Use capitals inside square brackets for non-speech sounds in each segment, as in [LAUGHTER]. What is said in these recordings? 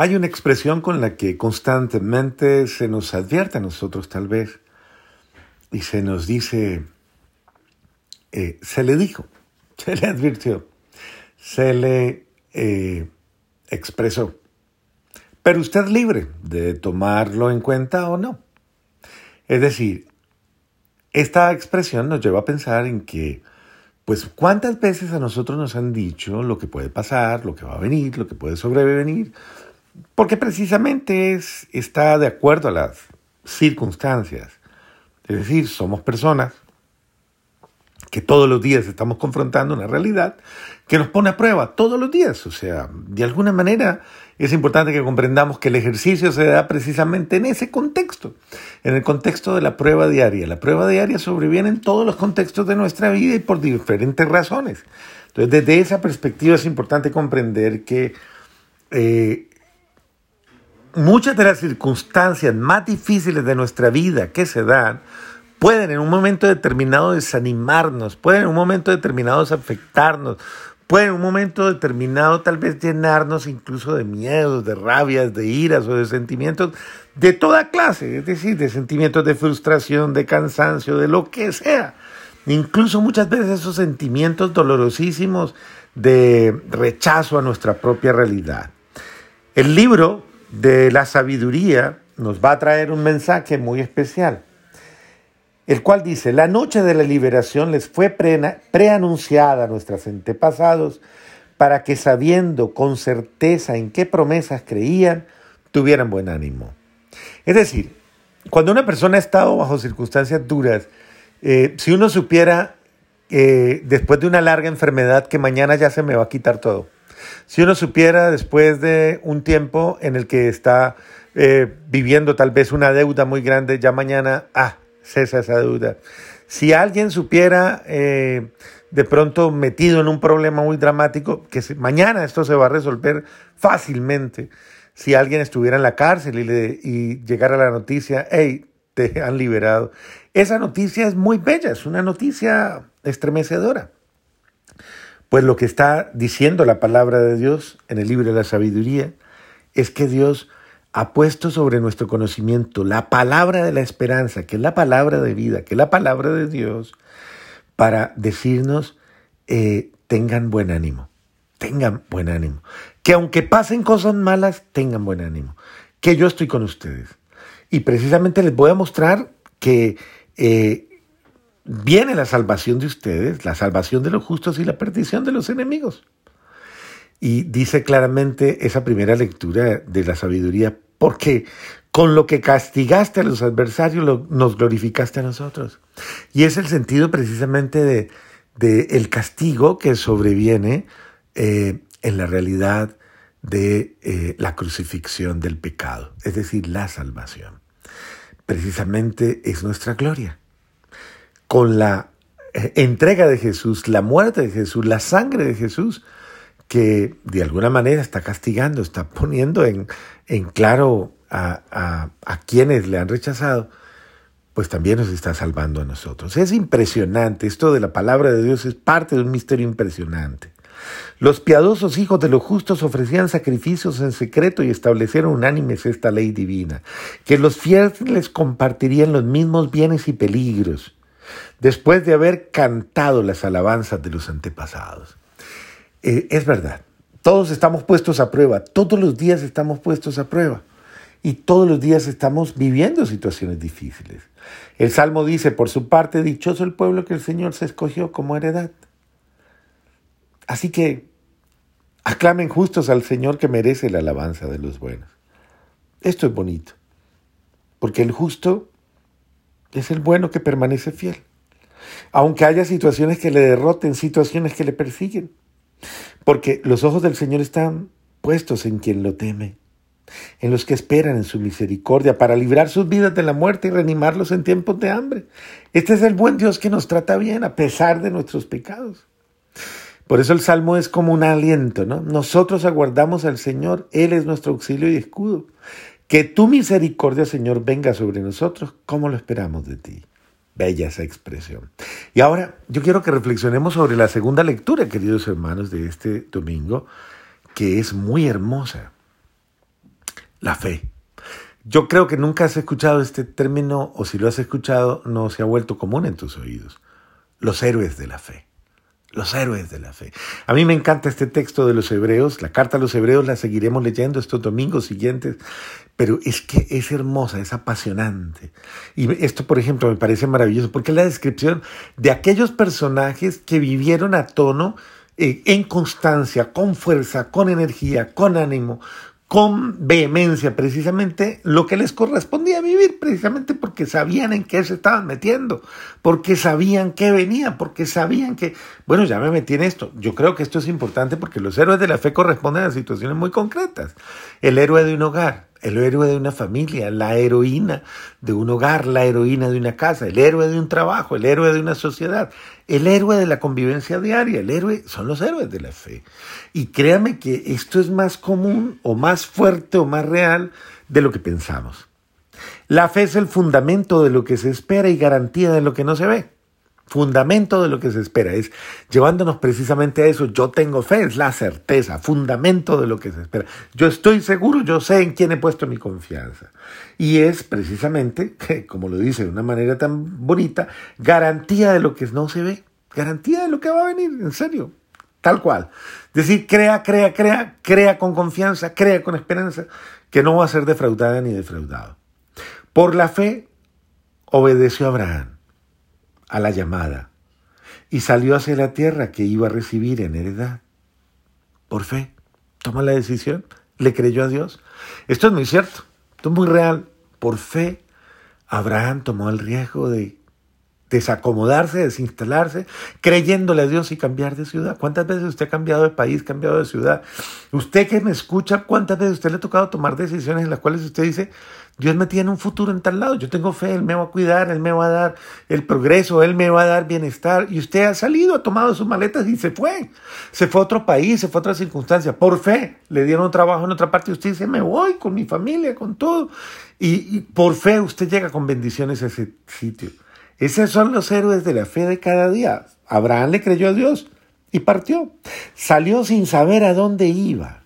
Hay una expresión con la que constantemente se nos advierte a nosotros tal vez y se nos dice, eh, se le dijo, [LAUGHS] se le advirtió, se le eh, expresó. Pero usted es libre de tomarlo en cuenta o no. Es decir, esta expresión nos lleva a pensar en que, pues, ¿cuántas veces a nosotros nos han dicho lo que puede pasar, lo que va a venir, lo que puede sobrevenir? Porque precisamente es, está de acuerdo a las circunstancias. Es decir, somos personas que todos los días estamos confrontando una realidad que nos pone a prueba todos los días. O sea, de alguna manera es importante que comprendamos que el ejercicio se da precisamente en ese contexto, en el contexto de la prueba diaria. La prueba diaria sobreviene en todos los contextos de nuestra vida y por diferentes razones. Entonces, desde esa perspectiva es importante comprender que eh, muchas de las circunstancias más difíciles de nuestra vida que se dan pueden en un momento determinado desanimarnos, pueden en un momento determinado afectarnos, pueden en un momento determinado tal vez llenarnos incluso de miedos, de rabias, de iras o de sentimientos de toda clase, es decir, de sentimientos de frustración, de cansancio, de lo que sea. Incluso muchas veces esos sentimientos dolorosísimos de rechazo a nuestra propia realidad. El libro de la sabiduría nos va a traer un mensaje muy especial el cual dice, la noche de la liberación les fue preanunciada a nuestros antepasados para que sabiendo con certeza en qué promesas creían, tuvieran buen ánimo. Es decir, cuando una persona ha estado bajo circunstancias duras, eh, si uno supiera eh, después de una larga enfermedad que mañana ya se me va a quitar todo, si uno supiera después de un tiempo en el que está eh, viviendo tal vez una deuda muy grande, ya mañana, ah, cesa esa duda. Si alguien supiera eh, de pronto metido en un problema muy dramático, que mañana esto se va a resolver fácilmente. Si alguien estuviera en la cárcel y, y llegara la noticia, hey, te han liberado. Esa noticia es muy bella, es una noticia estremecedora. Pues lo que está diciendo la palabra de Dios en el libro de la sabiduría es que Dios ha puesto sobre nuestro conocimiento la palabra de la esperanza, que es la palabra de vida, que es la palabra de Dios, para decirnos, eh, tengan buen ánimo, tengan buen ánimo. Que aunque pasen cosas malas, tengan buen ánimo. Que yo estoy con ustedes. Y precisamente les voy a mostrar que eh, viene la salvación de ustedes, la salvación de los justos y la perdición de los enemigos. Y dice claramente esa primera lectura de la sabiduría, porque con lo que castigaste a los adversarios nos glorificaste a nosotros. Y es el sentido precisamente de, el castigo que sobreviene eh, en la realidad de eh, la crucifixión del pecado, es decir, la salvación. Precisamente es nuestra gloria. Con la eh, entrega de Jesús, la muerte de Jesús, la sangre de Jesús, que de alguna manera está castigando, está poniendo en, claro a, quienes le han rechazado, pues también nos está salvando a nosotros. Es impresionante, esto de la palabra de Dios es parte de un misterio impresionante. Los piadosos hijos de los justos ofrecían sacrificios en secreto y establecieron unánimes esta ley divina, que los fieles compartirían los mismos bienes y peligros, después de haber cantado las alabanzas de los antepasados. Eh, es verdad, todos estamos puestos a prueba, todos los días estamos puestos a prueba y todos los días estamos viviendo situaciones difíciles. El Salmo dice, por su parte, dichoso el pueblo que el Señor se escogió como heredad. Así que aclamen justos al Señor que merece la alabanza de los buenos. Esto es bonito, porque el justo es el bueno que permanece fiel, aunque haya situaciones que le derroten, situaciones que le persiguen. Porque los ojos del Señor están puestos en quien lo teme, en los que esperan en su misericordia para librar sus vidas de la muerte y reanimarlos en tiempos de hambre. Este es el buen Dios que nos trata bien a pesar de nuestros pecados. Por eso el salmo es como un aliento, ¿no? Nosotros aguardamos al Señor, Él es nuestro auxilio y escudo. Que tu misericordia, Señor, venga sobre nosotros como lo esperamos de ti. Bella esa expresión. Y ahora yo quiero que reflexionemos sobre la segunda lectura, queridos hermanos, de este domingo, que es muy hermosa. la fe. Yo creo que nunca has escuchado este término o si lo has escuchado no se ha vuelto común en tus oídos. Los héroes de la fe. Los héroes de la fe. A mí me encanta este texto de los hebreos, la carta a los hebreos la seguiremos leyendo estos domingos siguientes, pero es que es hermosa, es apasionante. Y esto, por ejemplo, me parece maravilloso porque es la descripción de aquellos personajes que vivieron a tono, eh, en constancia, con fuerza, con energía, con ánimo, con vehemencia precisamente lo que les correspondía vivir, precisamente porque sabían en qué se estaban metiendo, porque sabían qué venía, porque sabían que, bueno, ya me metí en esto. Yo creo que esto es importante porque los héroes de la fe corresponden a situaciones muy concretas. El héroe de un hogar, el héroe de una familia, la heroína de un hogar, la heroína de una casa, el héroe de un trabajo, el héroe de una sociedad, el héroe de la convivencia diaria, el héroe son los héroes de la fe. Y créame que esto es más común o más fuerte o más real de lo que pensamos. La fe es el fundamento de lo que se espera y garantía de lo que no se ve fundamento de lo que se espera, es llevándonos precisamente a eso, yo tengo fe, es la certeza, fundamento de lo que se espera. Yo estoy seguro, yo sé en quién he puesto mi confianza. Y es precisamente, como lo dice de una manera tan bonita, garantía de lo que no se ve, garantía de lo que va a venir, en serio, tal cual. Decir, crea, crea, crea, crea con confianza, crea con esperanza, que no va a ser defraudada ni defraudado. Por la fe obedeció Abraham a la llamada y salió hacia la tierra que iba a recibir en heredad. Por fe, toma la decisión, le creyó a Dios. Esto es muy cierto, esto es muy real. Por fe, Abraham tomó el riesgo de desacomodarse, desinstalarse, creyéndole a Dios y cambiar de ciudad. ¿Cuántas veces usted ha cambiado de país, cambiado de ciudad? Usted que me escucha, ¿cuántas veces usted le ha tocado tomar decisiones en las cuales usted dice, Dios me tiene un futuro en tal lado, yo tengo fe, Él me va a cuidar, Él me va a dar el progreso, Él me va a dar bienestar. Y usted ha salido, ha tomado sus maletas y se fue. Se fue a otro país, se fue a otra circunstancia. Por fe, le dieron trabajo en otra parte y usted dice, me voy con mi familia, con todo. Y, y por fe usted llega con bendiciones a ese sitio. Esos son los héroes de la fe de cada día. Abraham le creyó a Dios y partió. Salió sin saber a dónde iba.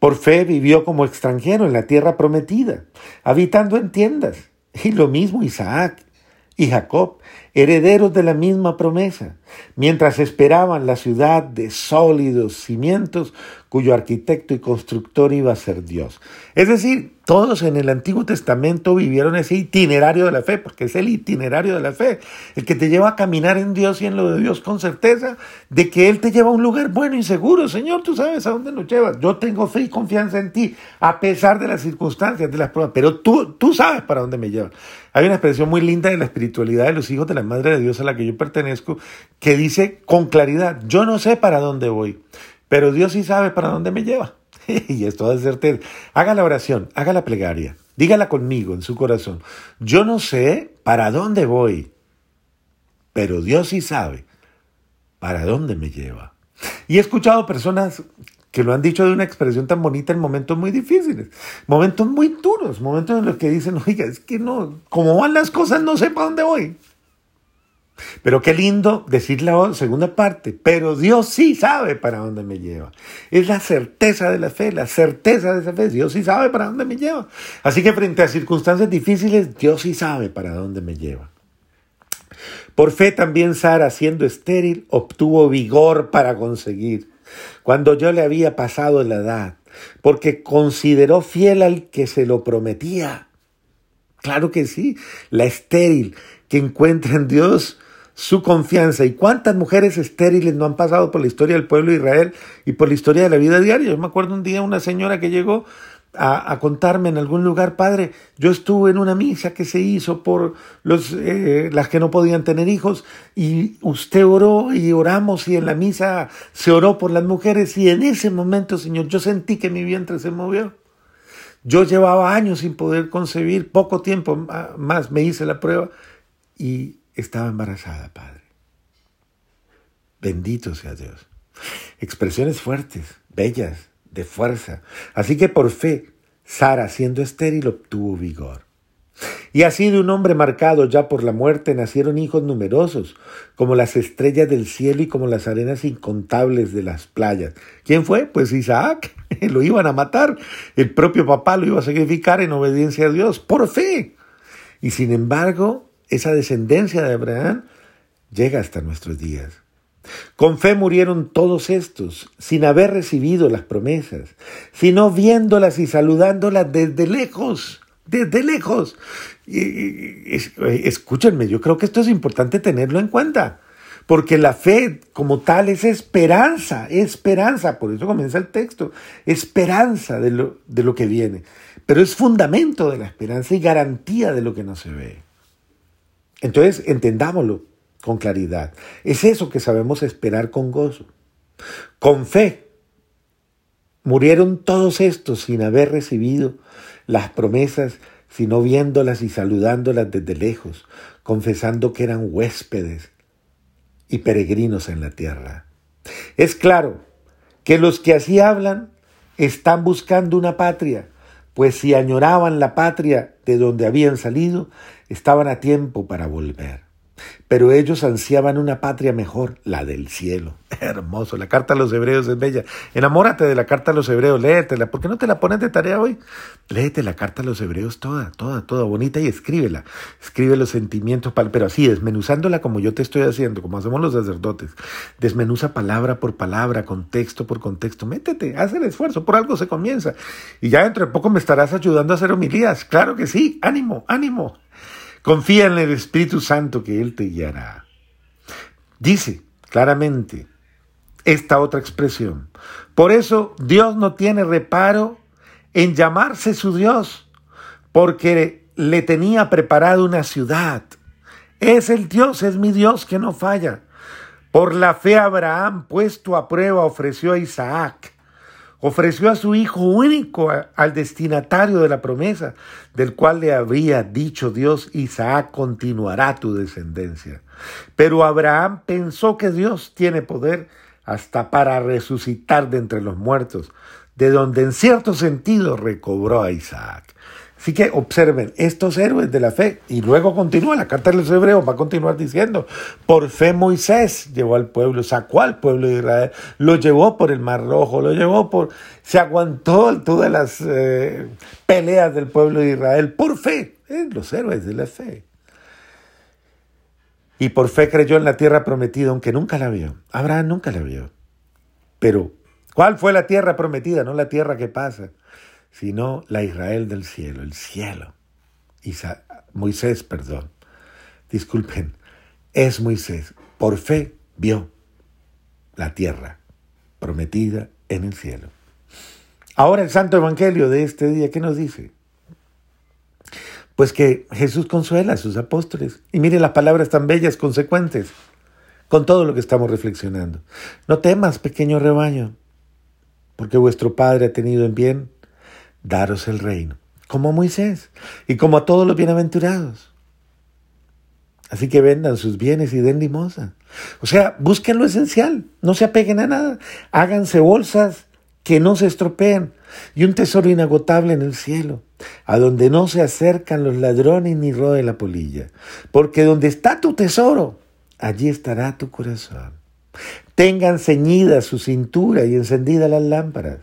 Por fe vivió como extranjero en la tierra prometida, habitando en tiendas. Y lo mismo Isaac y Jacob, herederos de la misma promesa, mientras esperaban la ciudad de sólidos cimientos cuyo arquitecto y constructor iba a ser Dios. Es decir, todos en el Antiguo Testamento vivieron ese itinerario de la fe, porque es el itinerario de la fe, el que te lleva a caminar en Dios y en lo de Dios con certeza de que Él te lleva a un lugar bueno y seguro. Señor, tú sabes a dónde nos llevas. Yo tengo fe y confianza en ti, a pesar de las circunstancias, de las pruebas, pero tú, tú sabes para dónde me llevas. Hay una expresión muy linda de la espiritualidad de los hijos de la Madre de Dios a la que yo pertenezco, que dice con claridad, yo no sé para dónde voy, pero Dios sí sabe para dónde me lleva. [LAUGHS] y esto va a certeza. Haga la oración, haga la plegaria, dígala conmigo en su corazón. Yo no sé para dónde voy, pero Dios sí sabe para dónde me lleva. Y he escuchado personas que lo han dicho de una expresión tan bonita en momentos muy difíciles, momentos muy duros, momentos en los que dicen, oiga, es que no, como van las cosas, no sé para dónde voy. Pero qué lindo decir la segunda parte, pero Dios sí sabe para dónde me lleva. Es la certeza de la fe, la certeza de esa fe. Dios sí sabe para dónde me lleva. Así que frente a circunstancias difíciles, Dios sí sabe para dónde me lleva. Por fe también Sara, siendo estéril, obtuvo vigor para conseguir, cuando yo le había pasado la edad, porque consideró fiel al que se lo prometía. Claro que sí, la estéril que encuentra en Dios su confianza. ¿Y cuántas mujeres estériles no han pasado por la historia del pueblo de Israel y por la historia de la vida diaria? Yo me acuerdo un día una señora que llegó a, contarme en algún lugar, padre, yo estuve en una misa que se hizo por los, eh, las que no podían tener hijos y usted oró y oramos y en la misa se oró por las mujeres y en ese momento, Señor, yo sentí que mi vientre se movió. Yo llevaba años sin poder concebir, poco tiempo más me hice la prueba y estaba embarazada, Padre. Bendito sea Dios. Expresiones fuertes, bellas, de fuerza. Así que por fe, Sara, siendo estéril, obtuvo vigor. Y así de un hombre marcado ya por la muerte nacieron hijos numerosos, como las estrellas del cielo y como las arenas incontables de las playas. ¿Quién fue? Pues Isaac. [LAUGHS] lo iban a matar, el propio papá lo iba a sacrificar en obediencia a Dios, por fe. Y sin embargo, esa descendencia de Abraham llega hasta nuestros días. Con fe murieron todos estos, sin haber recibido las promesas, sino viéndolas y saludándolas desde lejos, desde lejos. Escúchenme, yo creo que esto es importante tenerlo en cuenta, porque la fe como tal es esperanza, esperanza, por eso comienza el texto, esperanza de lo, de lo que viene, pero es fundamento de la esperanza y garantía de lo que no se ve. Entonces, entendámoslo con claridad. Es eso que sabemos esperar con gozo. Con fe. Murieron todos estos sin haber recibido las promesas, sino viéndolas y saludándolas desde lejos, confesando que eran huéspedes y peregrinos en la tierra. Es claro que los que así hablan están buscando una patria, pues si añoraban la patria de donde habían salido, estaban a tiempo para volver. Pero ellos ansiaban una patria mejor, la del cielo. [LAUGHS] Hermoso, la carta a los hebreos es bella. Enamórate de la carta a los hebreos, léetela. ¿Por qué no te la pones de tarea hoy? Léete la carta a los hebreos toda, toda, toda bonita y escríbela. Escribe los sentimientos, pero así, desmenuzándola como yo te estoy haciendo, como hacemos los sacerdotes. Desmenuza palabra por palabra, contexto por contexto. Métete, haz el esfuerzo, por algo se comienza. Y ya dentro de poco me estarás ayudando a hacer homilías. Claro que sí, ánimo, ánimo. Confía en el Espíritu Santo que Él te guiará. Dice claramente esta otra expresión. Por eso Dios no tiene reparo en llamarse su Dios, porque le tenía preparado una ciudad. Es el Dios, es mi Dios que no falla. Por la fe Abraham, puesto a prueba, ofreció a Isaac ofreció a su hijo único al destinatario de la promesa, del cual le habría dicho Dios, Isaac continuará tu descendencia. Pero Abraham pensó que Dios tiene poder hasta para resucitar de entre los muertos, de donde en cierto sentido recobró a Isaac. Así que observen estos héroes de la fe. Y luego continúa la carta de los hebreos, va a continuar diciendo, por fe Moisés llevó al pueblo, sacó al pueblo de Israel, lo llevó por el Mar Rojo, lo llevó por, se aguantó todas las eh, peleas del pueblo de Israel, por fe, eh, los héroes de la fe. Y por fe creyó en la tierra prometida, aunque nunca la vio. Abraham nunca la vio. Pero, ¿cuál fue la tierra prometida? No la tierra que pasa sino la Israel del cielo, el cielo. Moisés, perdón. Disculpen, es Moisés. Por fe vio la tierra prometida en el cielo. Ahora el Santo Evangelio de este día, ¿qué nos dice? Pues que Jesús consuela a sus apóstoles. Y mire las palabras tan bellas, consecuentes, con todo lo que estamos reflexionando. No temas, pequeño rebaño, porque vuestro Padre ha tenido en bien daros el reino, como a Moisés y como a todos los bienaventurados. Así que vendan sus bienes y den limosna. O sea, busquen lo esencial, no se apeguen a nada, háganse bolsas que no se estropeen y un tesoro inagotable en el cielo, a donde no se acercan los ladrones ni rode la polilla, porque donde está tu tesoro, allí estará tu corazón. Tengan ceñida su cintura y encendida las lámparas.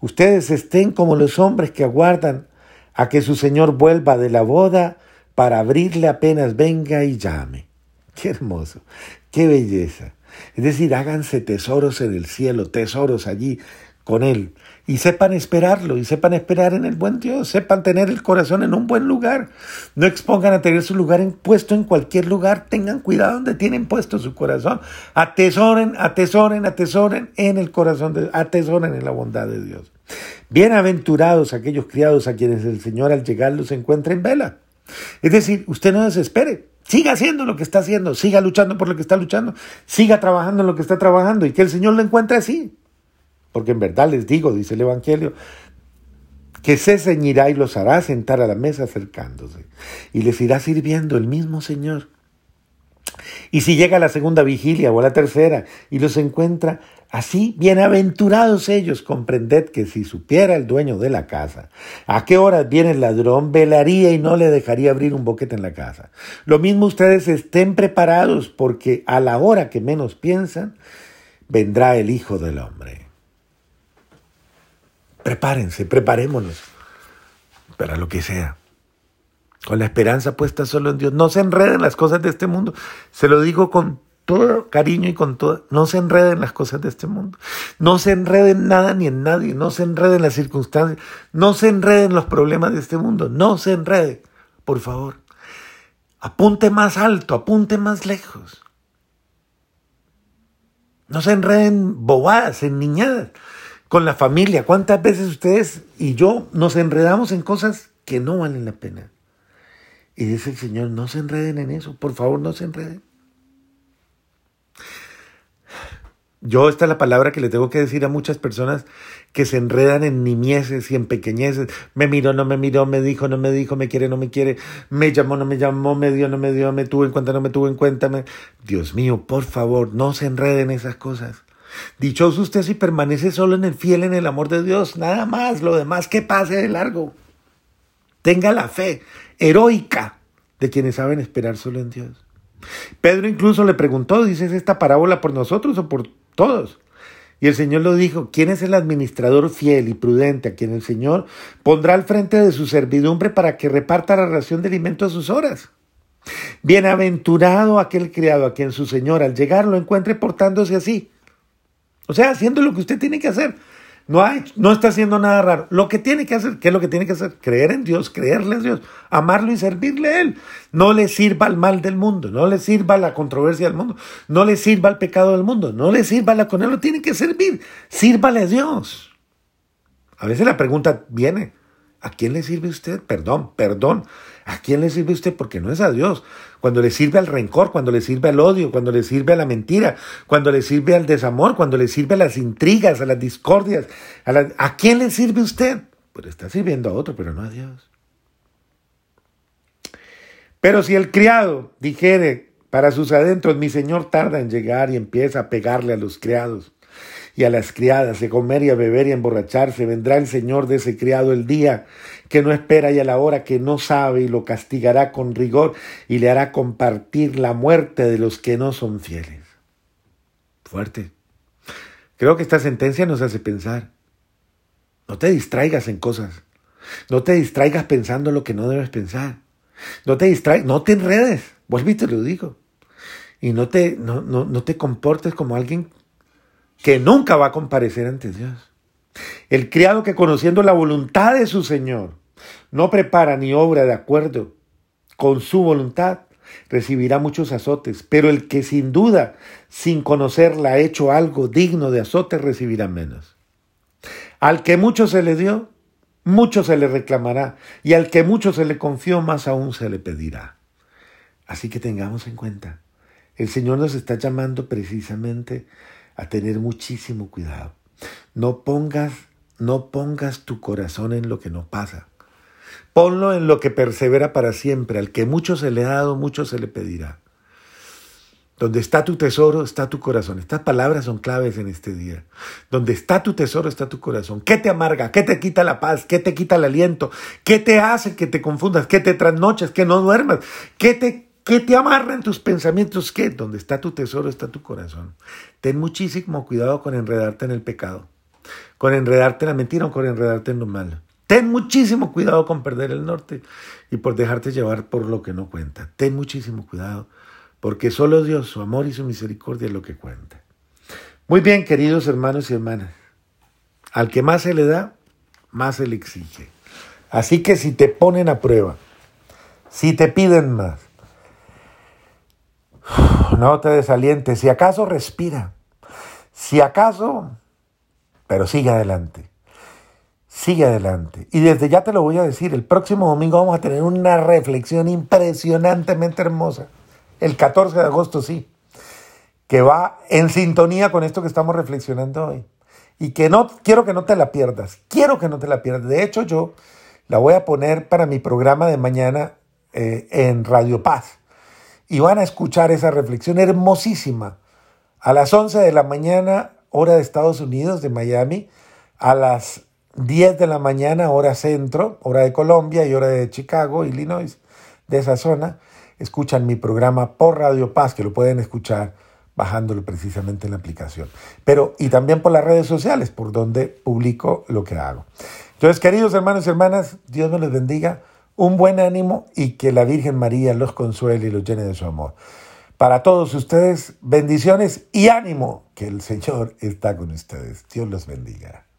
Ustedes estén como los hombres que aguardan a que su Señor vuelva de la boda para abrirle apenas venga y llame. Qué hermoso, qué belleza. Es decir, háganse tesoros en el cielo, tesoros allí con Él. Y sepan esperarlo, y sepan esperar en el buen Dios, sepan tener el corazón en un buen lugar. No expongan a tener su lugar puesto en cualquier lugar, tengan cuidado donde tienen puesto su corazón. Atesoren, atesoren, atesoren en el corazón, de, atesoren en la bondad de Dios. Bienaventurados aquellos criados a quienes el Señor al llegar los encuentra en vela. Es decir, usted no desespere, siga haciendo lo que está haciendo, siga luchando por lo que está luchando, siga trabajando en lo que está trabajando y que el Señor lo encuentre así. Porque en verdad les digo, dice el Evangelio, que se ceñirá y los hará sentar a la mesa acercándose, y les irá sirviendo el mismo Señor. Y si llega la segunda vigilia o la tercera y los encuentra así, bienaventurados ellos, comprended que si supiera el dueño de la casa a qué hora viene el ladrón, velaría y no le dejaría abrir un boquete en la casa. Lo mismo ustedes estén preparados porque a la hora que menos piensan, vendrá el Hijo del Hombre. Prepárense, preparémonos para lo que sea. Con la esperanza puesta solo en Dios. No se enreden las cosas de este mundo. Se lo digo con todo cariño y con todo. No se enreden las cosas de este mundo. No se enreden nada ni en nadie. No se enreden las circunstancias. No se enreden los problemas de este mundo. No se enreden. Por favor. Apunte más alto, apunte más lejos. No se enreden bobadas, en niñadas con la familia. ¿Cuántas veces ustedes y yo nos enredamos en cosas que no valen la pena? Y dice el Señor, no se enreden en eso, por favor no se enreden. Yo esta es la palabra que le tengo que decir a muchas personas que se enredan en nimieces y en pequeñeces. Me miró, no me miró, me dijo, no me dijo, me quiere, no me quiere, me llamó, no me llamó, me dio, no me dio, me tuvo en cuenta, no me tuvo en cuenta. Dios mío, por favor, no se enreden en esas cosas. Dichoso usted si permanece solo en el fiel, en el amor de Dios, nada más, lo demás que pase de largo. Tenga la fe heroica de quienes saben esperar solo en Dios. Pedro incluso le preguntó, ¿dices esta parábola por nosotros o por todos? Y el Señor lo dijo, ¿quién es el administrador fiel y prudente a quien el Señor pondrá al frente de su servidumbre para que reparta la ración de alimento a sus horas? Bienaventurado aquel criado a quien su Señor al llegar lo encuentre portándose así. O sea, haciendo lo que usted tiene que hacer. No, hay, no está haciendo nada raro. Lo que tiene que hacer, ¿qué es lo que tiene que hacer? Creer en Dios, creerle a Dios, amarlo y servirle a Él. No le sirva el mal del mundo, no le sirva la controversia del mundo, no le sirva el pecado del mundo, no le sirva la con Él, lo tiene que servir. Sírvale a Dios. A veces la pregunta viene, ¿a quién le sirve usted? Perdón, perdón. ¿A quién le sirve usted? Porque no es a Dios. Cuando le sirve al rencor, cuando le sirve al odio, cuando le sirve a la mentira, cuando le sirve al desamor, cuando le sirve a las intrigas, a las discordias. ¿A, ¿A quién le sirve usted? Pues está sirviendo a otro, pero no a Dios. Pero si el criado dijere para sus adentros, mi señor tarda en llegar y empieza a pegarle a los criados y a las criadas, de comer y a beber y a emborracharse. Vendrá el Señor de ese criado el día que no espera y a la hora que no sabe y lo castigará con rigor y le hará compartir la muerte de los que no son fieles. Fuerte. Creo que esta sentencia nos hace pensar. No te distraigas en cosas. No te distraigas pensando lo que no debes pensar. No te distraigas, no te enredes. Vuelvo y te lo digo. Y no te, no, no, no te comportes como alguien que nunca va a comparecer ante Dios. El criado que conociendo la voluntad de su Señor no prepara ni obra de acuerdo con su voluntad, recibirá muchos azotes, pero el que sin duda, sin conocerla, ha hecho algo digno de azotes, recibirá menos. Al que mucho se le dio, mucho se le reclamará, y al que mucho se le confió, más aún se le pedirá. Así que tengamos en cuenta, el Señor nos está llamando precisamente a tener muchísimo cuidado. No pongas, no pongas tu corazón en lo que no pasa. Ponlo en lo que persevera para siempre. Al que mucho se le ha dado, mucho se le pedirá. Donde está tu tesoro, está tu corazón. Estas palabras son claves en este día. Donde está tu tesoro, está tu corazón. ¿Qué te amarga? ¿Qué te quita la paz? ¿Qué te quita el aliento? ¿Qué te hace que te confundas? ¿Qué te trasnoches? ¿Que no duermas? ¿Qué te ¿Qué te amarran tus pensamientos? ¿Qué? Donde está tu tesoro está tu corazón. Ten muchísimo cuidado con enredarte en el pecado, con enredarte en la mentira o con enredarte en lo malo. Ten muchísimo cuidado con perder el norte y por dejarte llevar por lo que no cuenta. Ten muchísimo cuidado, porque solo Dios, su amor y su misericordia es lo que cuenta. Muy bien, queridos hermanos y hermanas. Al que más se le da, más se le exige. Así que si te ponen a prueba, si te piden más, no te desalientes. Si acaso respira. Si acaso, pero sigue adelante. Sigue adelante. Y desde ya te lo voy a decir, el próximo domingo vamos a tener una reflexión impresionantemente hermosa. El 14 de agosto, sí. Que va en sintonía con esto que estamos reflexionando hoy. Y que no, quiero que no te la pierdas. Quiero que no te la pierdas. De hecho, yo la voy a poner para mi programa de mañana eh, en Radio Paz y van a escuchar esa reflexión hermosísima a las 11 de la mañana, hora de Estados Unidos, de Miami, a las 10 de la mañana, hora centro, hora de Colombia y hora de Chicago, Illinois, de esa zona. Escuchan mi programa por Radio Paz, que lo pueden escuchar bajándolo precisamente en la aplicación. Pero, y también por las redes sociales, por donde publico lo que hago. Entonces, queridos hermanos y hermanas, Dios me los bendiga, un buen ánimo y que la Virgen María los consuele y los llene de su amor. Para todos ustedes, bendiciones y ánimo, que el Señor está con ustedes. Dios los bendiga.